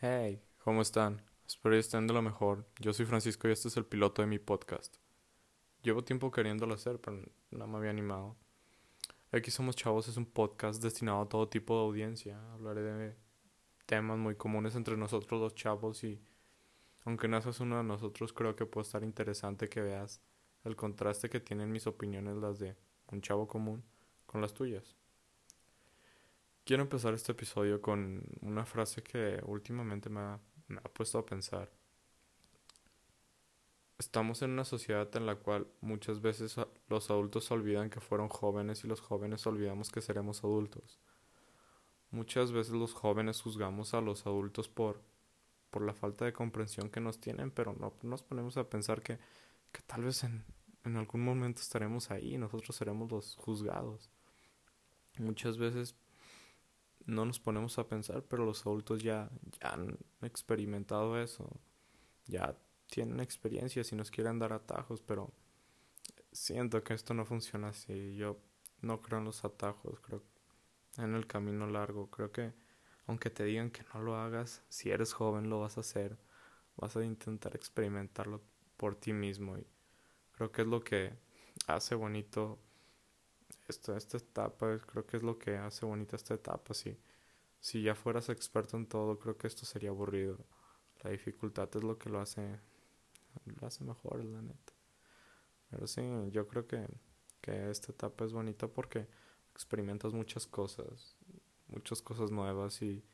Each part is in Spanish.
Hey, ¿cómo están? Espero que estén de lo mejor. Yo soy Francisco y este es el piloto de mi podcast. Llevo tiempo queriéndolo hacer, pero no me había animado. Aquí Somos Chavos es un podcast destinado a todo tipo de audiencia. Hablaré de temas muy comunes entre nosotros los chavos y aunque no seas uno de nosotros, creo que puede estar interesante que veas el contraste que tienen mis opiniones, las de un chavo común, con las tuyas. Quiero empezar este episodio con una frase que últimamente me ha, puesto a pensar. Estamos en una sociedad en la cual muchas veces los adultos olvidan que fueron jóvenes y los jóvenes olvidamos que seremos adultos. Muchas veces los jóvenes juzgamos a los adultos por, por la falta de comprensión que nos tienen, pero no nos ponemos a pensar que, que tal vez en, en algún momento estaremos ahí y nosotros seremos los juzgados. Muchas veces no nos ponemos a pensar, pero los adultos ya, ya han experimentado eso, ya tienen experiencias y nos quieren dar atajos, pero siento que esto no funciona así. Yo no creo en los atajos, creo en el camino largo. Creo que aunque te digan que no lo hagas, si eres joven lo vas a hacer, vas a intentar experimentarlo por ti mismo y creo que es lo que hace bonito esta, esta etapa, creo que es lo que hace bonita esta etapa. Si, si ya fueras experto en todo, creo que esto sería aburrido. La dificultad es lo que lo hace, lo hace mejor, la neta. Pero sí, yo creo que, que esta etapa es bonita porque experimentas muchas cosas, muchas cosas nuevas y,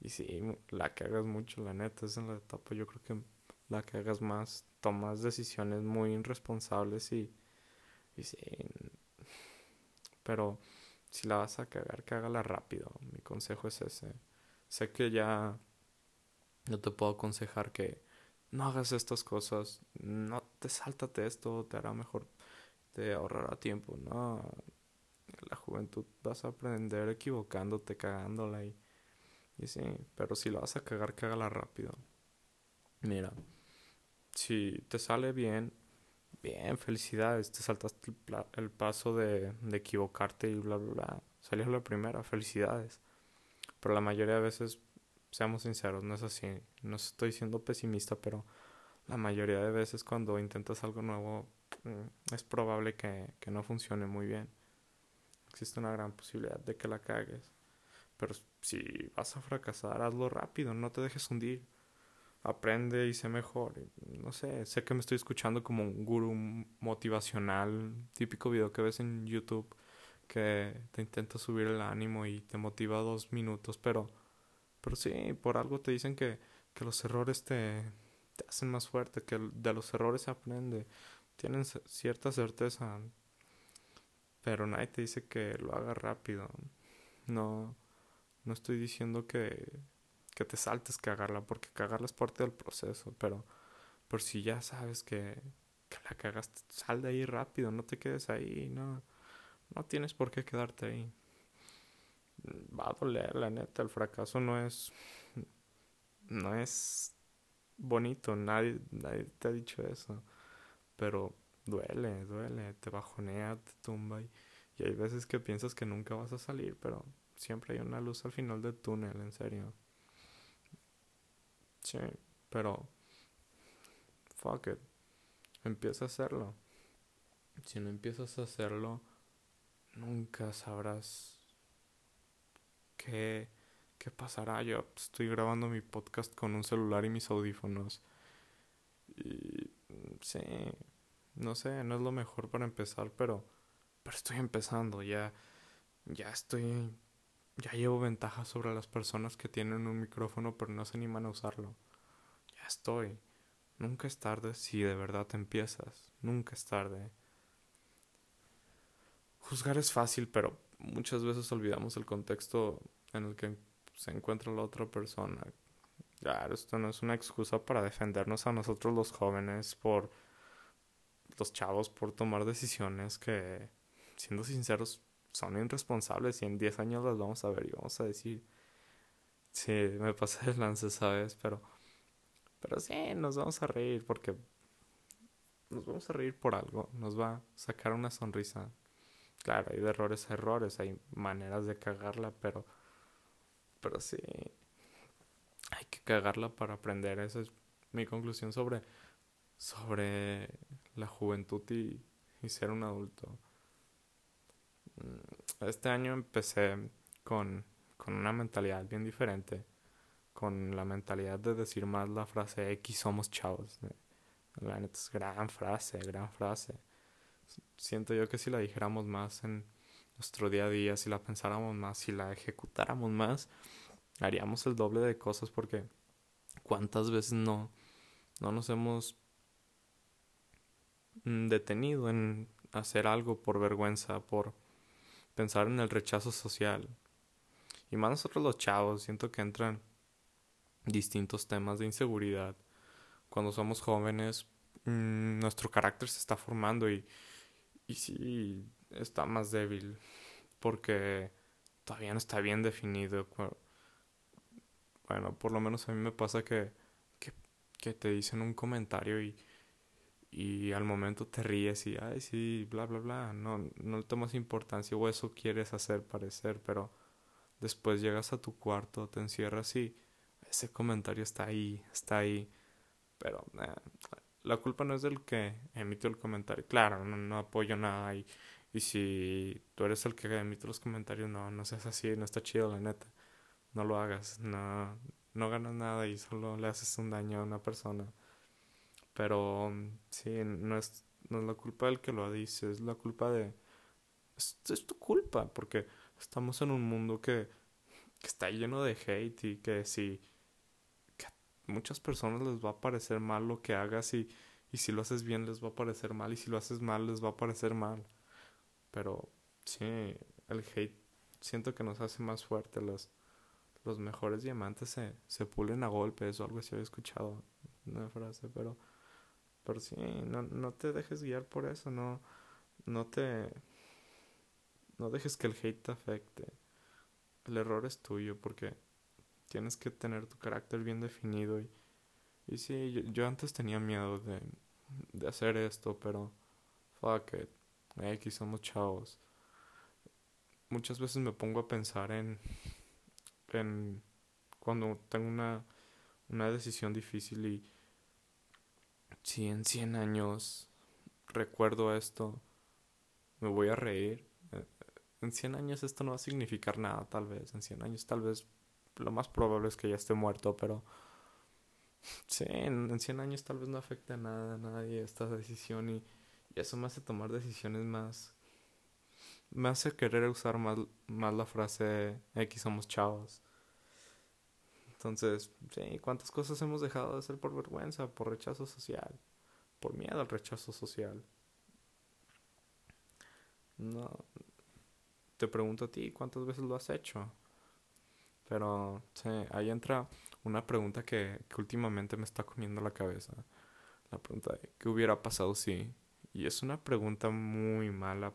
y sí, la que hagas mucho, la neta, es en la etapa yo creo que la que hagas más, tomas decisiones muy irresponsables y, y sí, pero si la vas a cagar, cágala rápido. Mi consejo es ese. Sé que ya no te puedo aconsejar que no hagas estas cosas, no te sáltate esto, te hará mejor, te ahorrará tiempo. No, la juventud vas a aprender equivocándote, cagándola y, y sí, pero si la vas a cagar, cágala rápido. Mira, si te sale bien, Bien, felicidades, te saltaste el, paso de, de, equivocarte y bla, bla, bla. Salió la primera, felicidades. Pero la mayoría de veces, seamos sinceros, no es así. No estoy siendo pesimista, pero la mayoría de veces cuando intentas algo nuevo mm, es probable que, que no funcione muy bien. Existe una gran posibilidad de que la cagues. Pero si vas a fracasar, hazlo rápido, no te dejes hundir aprende y sé mejor. No sé, sé que me estoy escuchando como un gurú motivacional, típico video que ves en YouTube que te intenta subir el ánimo y te motiva dos minutos, pero, pero sí, por algo te dicen que, que los errores te, te hacen más fuerte, que de los errores se aprende, tienen cierta certeza, pero nadie te dice que lo haga rápido. No, no estoy diciendo que que te saltes cagarla, porque cagarla es parte del proceso, pero por si ya sabes que, que la cagaste, sal de ahí rápido, no te quedes ahí, no, no tienes por qué quedarte ahí. Va a doler, la neta, el fracaso no es, no es bonito, nadie, nadie te ha dicho eso, pero duele, duele, te bajonea, te tumba y, y hay veces que piensas que nunca vas a salir, pero siempre hay una luz al final del túnel, en serio. Sí, pero fuck it. Empieza a hacerlo. Si no empiezas a hacerlo, nunca sabrás qué, qué pasará. Yo estoy grabando mi podcast con un celular y mis audífonos. Y sí, no sé, no es lo mejor para empezar, pero, pero estoy empezando. Ya, ya estoy ya llevo ventaja sobre las personas que tienen un micrófono pero no se animan a usarlo. Ya estoy. Nunca es tarde si de verdad empiezas. Nunca es tarde. Juzgar es fácil, pero muchas veces olvidamos el contexto en el que se encuentra la otra persona. Claro, esto no es una excusa para defendernos a nosotros los jóvenes por los chavos por tomar decisiones que, siendo sinceros, son irresponsables y en 10 años las vamos a ver y vamos a decir, sí, me pasé de lance, ¿sabes? Pero, pero sí, nos vamos a reír porque nos vamos a reír por algo, nos va a sacar una sonrisa. Claro, hay errores errores, hay maneras de cagarla, pero, pero sí, hay cagarla para aprender. Esa es mi conclusión sobre, sobre la juventud y, y ser un adulto. Este año empecé con, con una mentalidad bien diferente. Con la mentalidad de decir más la frase X somos chavos. La neta es gran frase, gran frase. Siento yo que si la dijéramos más en nuestro día a día, si la pensáramos más, si la ejecutáramos más, haríamos el doble de cosas porque cuántas veces no, no nos hemos detenido en hacer algo por vergüenza, por pensar en el rechazo social. Y más nosotros los chavos, siento que entran distintos temas de inseguridad. Cuando somos jóvenes, mm, nuestro carácter se está formando y, y sí está más débil porque todavía no está bien definido. Bueno, por lo menos a mí me pasa que, que, que te dicen un comentario y, y al momento te ríes y, ay, sí, bla, bla, bla, no, no le tomas importancia o eso quieres hacer parecer, pero después llegas a tu cuarto, te encierras y ese comentario está ahí, está ahí, pero eh, la culpa no es del que emitió el comentario, claro, no, no apoyo nada y, y si tú eres el que emite los comentarios, no, no seas así, no está chido, la neta, no lo hagas, no, no ganas nada y solo le haces un daño a una persona. Pero sí, no es, no es la culpa del que lo dice, es la culpa de... Es, tu culpa, porque estamos en un mundo que, que está lleno de hate y que si... Que a muchas personas les va a parecer mal lo que hagas y, y si lo haces bien les va a parecer mal y si lo haces mal les va a parecer mal. Pero sí, el hate siento que nos hace más fuertes los, los mejores diamantes se, se pulen a golpes o algo así había escuchado una frase, pero pero sí, no, no te dejes guiar por eso, no, no te... No dejes que el hate te afecte. El error es tuyo porque tienes que tener tu carácter bien definido y, y sí, yo, yo antes tenía miedo de, de hacer esto, pero fuck it, aquí somos chavos. Muchas veces me pongo a pensar en, en cuando tengo una, una decisión difícil y si en 100 años recuerdo esto, me voy a reír. Eh, en 100 años esto no va a significar nada, tal vez. En 100 años tal vez lo más probable es que ya esté muerto, pero sí, en, 100 años tal vez no afecte a nada, a nadie esta decisión y, eso me hace tomar decisiones más... Me hace querer usar más, más la frase X somos chavos. Entonces, sí, ¿cuántas cosas hemos dejado de hacer por vergüenza, por rechazo social, por miedo al rechazo social? No, te pregunto a ti, ¿cuántas veces lo has hecho? Pero, sí, ahí entra una pregunta que, últimamente me está comiendo la cabeza. La pregunta de, ¿qué hubiera pasado si? Y es una pregunta muy mala.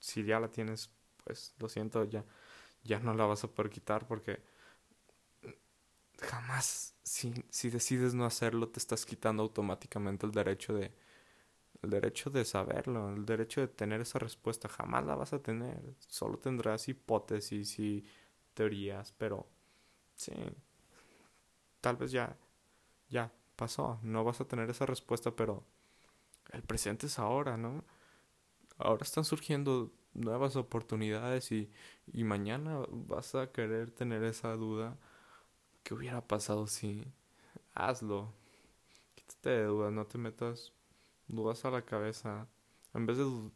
Si ya la tienes, pues lo siento, ya, ya no la vas a poder quitar porque jamás, si, decides no hacerlo, te estás quitando automáticamente el derecho de, el derecho de saberlo, el derecho de tener esa respuesta. Jamás la vas a tener. Solo tendrás hipótesis y teorías, pero sí, tal vez ya, ya pasó. No vas a tener esa respuesta, pero el presente es ahora, ¿no? Ahora están surgiendo nuevas oportunidades y, y mañana vas a querer tener esa duda ¿Qué hubiera pasado si? Hazlo. Quítate de dudas, no te metas dudas a la cabeza. En vez de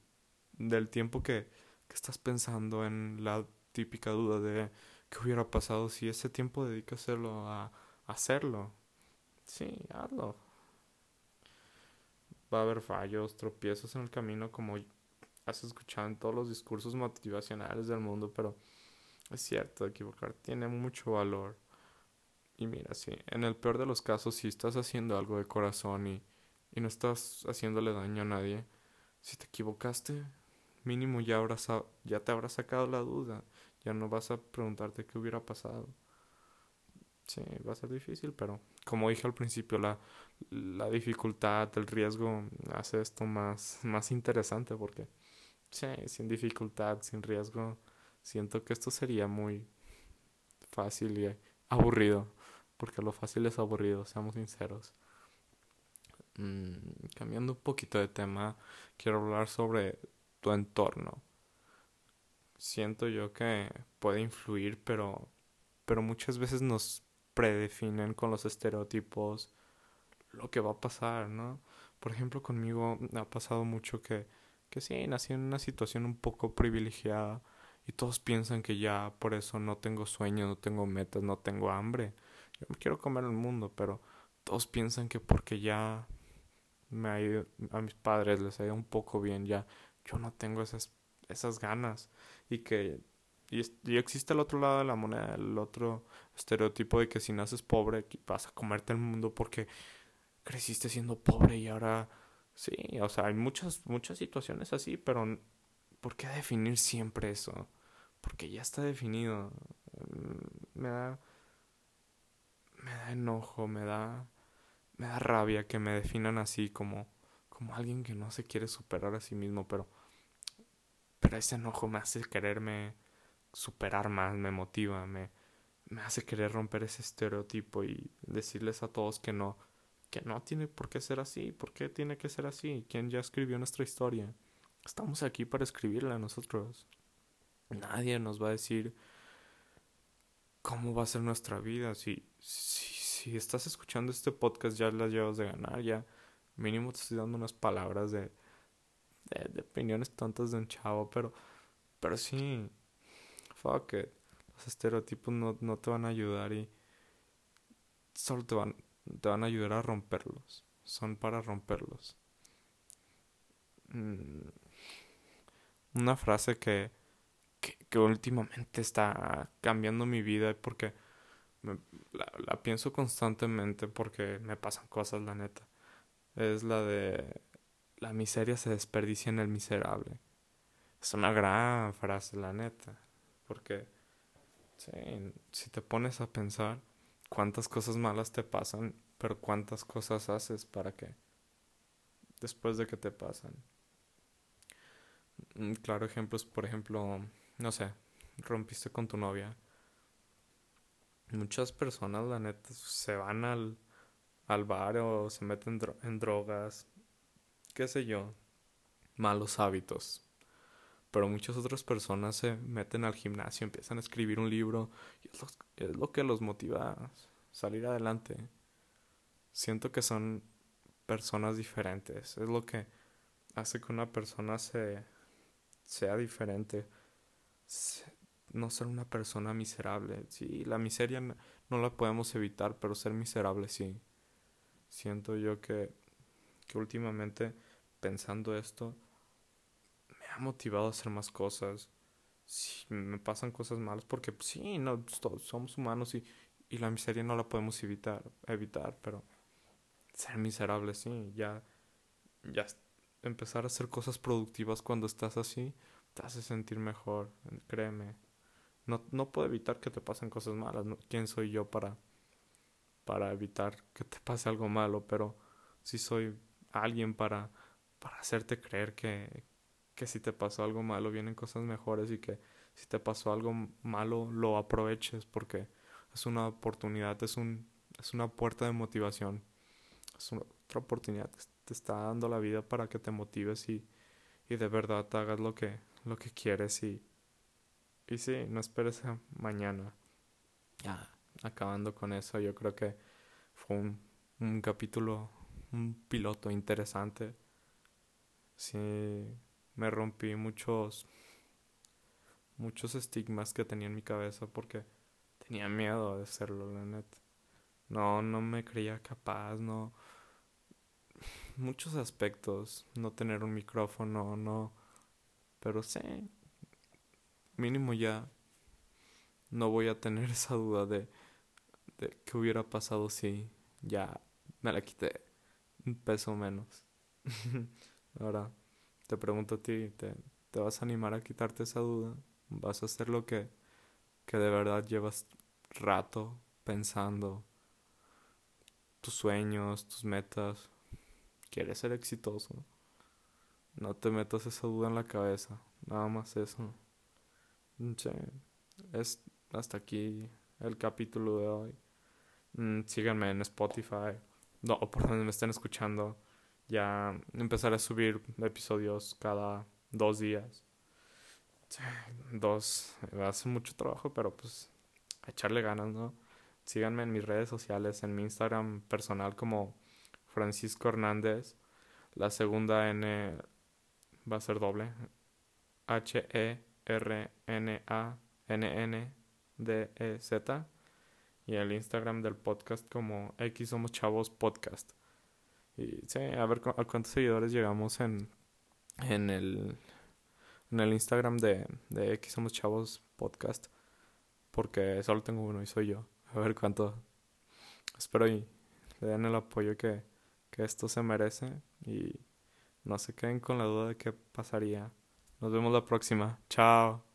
del tiempo que, que estás pensando en la típica duda de qué hubiera pasado si ese tiempo dedícaselo a, a hacerlo. Sí, hazlo. Va a haber fallos, tropiezos en el camino como has escuchado en todos los discursos motivacionales del mundo, pero es cierto, equivocar tiene mucho valor. Y mira, sí, en el peor de los casos, si estás haciendo algo de corazón y, y no estás haciéndole daño a nadie, si te equivocaste, mínimo ya, habrás, ya te habrás sacado la duda, ya no vas a preguntarte qué hubiera pasado. Sí, va a ser difícil, pero como dije al principio, la, la dificultad, el riesgo hace esto más, más interesante porque, sí, sin dificultad, sin riesgo, siento que esto sería muy fácil y aburrido porque lo fácil es aburrido, seamos sinceros. Mm, cambiando un poquito de tema, quiero hablar sobre tu entorno. Siento yo que puede influir, pero, pero muchas veces nos predefinen con los estereotipos lo que va a pasar, ¿no? Por ejemplo, conmigo ha pasado mucho que, que sí, nací en una situación un poco privilegiada y todos piensan que ya por eso no tengo sueños, no tengo metas, no tengo hambre. Yo me quiero comer el mundo, pero todos piensan que porque ya me ha ido, a mis padres les ha ido un poco bien, ya yo no tengo esas, esas ganas y que y, y, existe el otro lado de la moneda, el otro estereotipo de que si naces pobre vas a comerte el mundo porque creciste siendo pobre y ahora sí, o sea, hay muchas muchas situaciones así, pero ¿por qué definir siempre eso? Porque ya está definido. Mm, me da me da enojo, me da me da rabia que me definan así como como alguien que no se quiere superar a sí mismo, pero pero ese enojo me hace quererme superar más, me motiva, me me hace querer romper ese estereotipo y decirles a todos que no que no tiene por qué ser así, por qué tiene que ser así, quién ya escribió nuestra historia. Estamos aquí para escribirla nosotros. Nadie nos va a decir cómo va a ser nuestra vida. Si, si, estás escuchando este podcast ya las llevas de ganar, ya mínimo te estoy dando unas palabras de, de, de opiniones tontas de un chavo, pero, pero sí, fuck it. Los estereotipos no, no te van a ayudar y solo te van, te van a ayudar a romperlos. Son para romperlos. Mm. Una frase que, que, últimamente está cambiando mi vida porque me, la, la, pienso constantemente porque me pasan cosas, la neta. Es la de la miseria se desperdicia en el miserable. Es una gran frase, la neta. Porque sí, si te pones a pensar cuántas cosas malas te pasan, pero cuántas cosas haces para que después de que te pasan. Un claro ejemplo es, por ejemplo, no sé, rompiste con tu novia. Muchas personas, la neta, se van al, al bar o se meten en drogas, qué sé yo, malos hábitos. Pero muchas otras personas se meten al gimnasio, empiezan a escribir un libro y es lo, es lo que los motiva a salir adelante. Siento que son personas diferentes. Es lo que hace que una persona se sea diferente. No ser una persona miserable. Sí, la miseria no la podemos evitar, pero ser miserable sí. Siento yo que, que últimamente pensando esto me ha motivado a hacer más cosas. Si me pasan cosas malas porque sí, no somos humanos y, y la miseria no la podemos evitar, evitar, pero ser miserable sí, ya ya empezar a hacer cosas productivas cuando estás así te hace sentir mejor, créeme. No, no puedo evitar que te pasen cosas malas. ¿Quién soy yo para, para evitar que te pase algo malo? Pero sí soy alguien para, para hacerte creer que, que si te pasó algo malo vienen cosas mejores y que si te pasó algo malo lo aproveches porque es una oportunidad, es, un, es una puerta de motivación. Es una, otra oportunidad te está dando la vida para que te motives y, y de verdad hagas lo que, lo que quieres y, y sí, no esperes a mañana. Ya, acabando con eso, yo creo que fue un, un capítulo, un piloto interesante. Sí, me rompí muchos, muchos estigmas que tenía en mi cabeza porque tenía miedo de hacerlo, la neta. No, no me creía capaz, no, muchos aspectos, no tener un micrófono, no, pero sé, mínimo ya no voy a tener esa duda de, de qué hubiera pasado si ya me la quité un peso menos. Ahora te pregunto a ti, ¿te, ¿te vas a animar a quitarte esa duda? ¿Vas a hacer lo que, que de verdad llevas rato pensando? Tus sueños, tus metas, quieres ser exitoso, no te metas esa duda en la cabeza, nada más eso. Sí, es hasta aquí el capítulo de hoy. Mm, síganme en Spotify no, por donde me estén escuchando. Ya empezaré a subir episodios cada dos días. Dos, hace mucho trabajo, pero pues echarle ganas, ¿no? Síganme en mis redes sociales, en mi Instagram personal como Francisco Hernández. La segunda N va a ser doble. H-E-R-N-A-N-N-D-E-Z. Y el Instagram del podcast como X Somos Chavos Podcast. Y sí, a ver a cuántos seguidores llegamos en, en, el, en el Instagram de, de X Somos Chavos Podcast. Porque solo tengo uno y soy yo. A ver cuánto. Espero y le den el apoyo que, que esto se merece. Y no se queden con la duda de qué pasaría. Nos vemos la próxima. Chao.